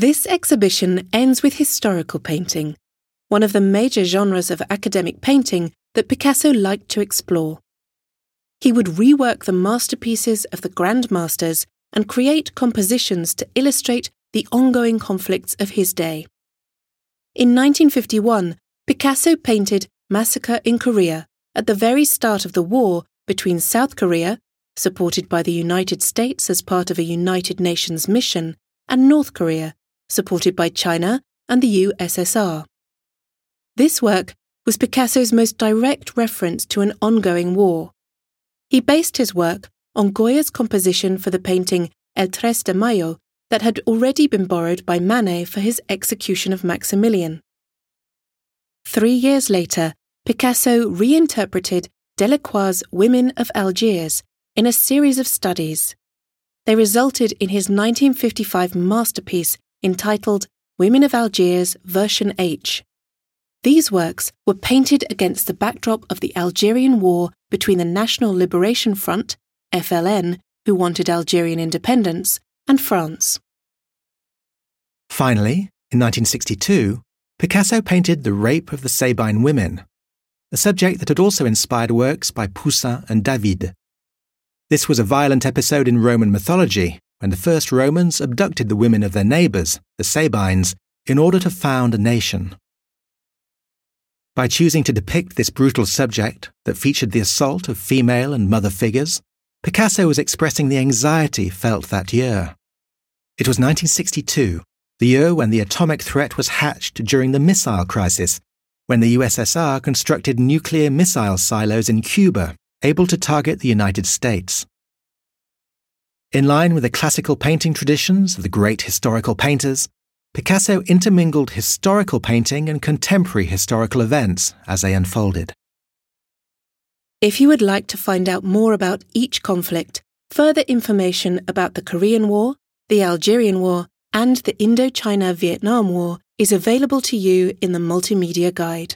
This exhibition ends with historical painting, one of the major genres of academic painting that Picasso liked to explore. He would rework the masterpieces of the Grand Masters and create compositions to illustrate the ongoing conflicts of his day. In 1951, Picasso painted Massacre in Korea at the very start of the war between South Korea, supported by the United States as part of a United Nations mission, and North Korea, supported by China and the USSR. This work was Picasso's most direct reference to an ongoing war. He based his work on Goya's composition for the painting El Tres de Mayo that had already been borrowed by Manet for his execution of Maximilian. Three years later, Picasso reinterpreted Delacroix's Women of Algiers in a series of studies. They resulted in his 1955 masterpiece entitled Women of Algiers Version H. These works were painted against the backdrop of the Algerian War between the National Liberation Front, FLN, who wanted Algerian independence, and France. Finally, in 1962, Picasso painted The Rape of the Sabine Women, a subject that had also inspired works by Poussin and David. This was a violent episode in Roman mythology when the first Romans abducted the women of their neighbours, the Sabines, in order to found a nation. By choosing to depict this brutal subject that featured the assault of female and mother figures, Picasso was expressing the anxiety felt that year. It was 1962, the year when the atomic threat was hatched during the missile crisis, when the USSR constructed nuclear missile silos in Cuba, able to target the United States. In line with the classical painting traditions of the great historical painters, Picasso intermingled historical painting and contemporary historical events as they unfolded. If you would like to find out more about each conflict, further information about the Korean War, the Algerian War, and the Indochina Vietnam War is available to you in the Multimedia Guide.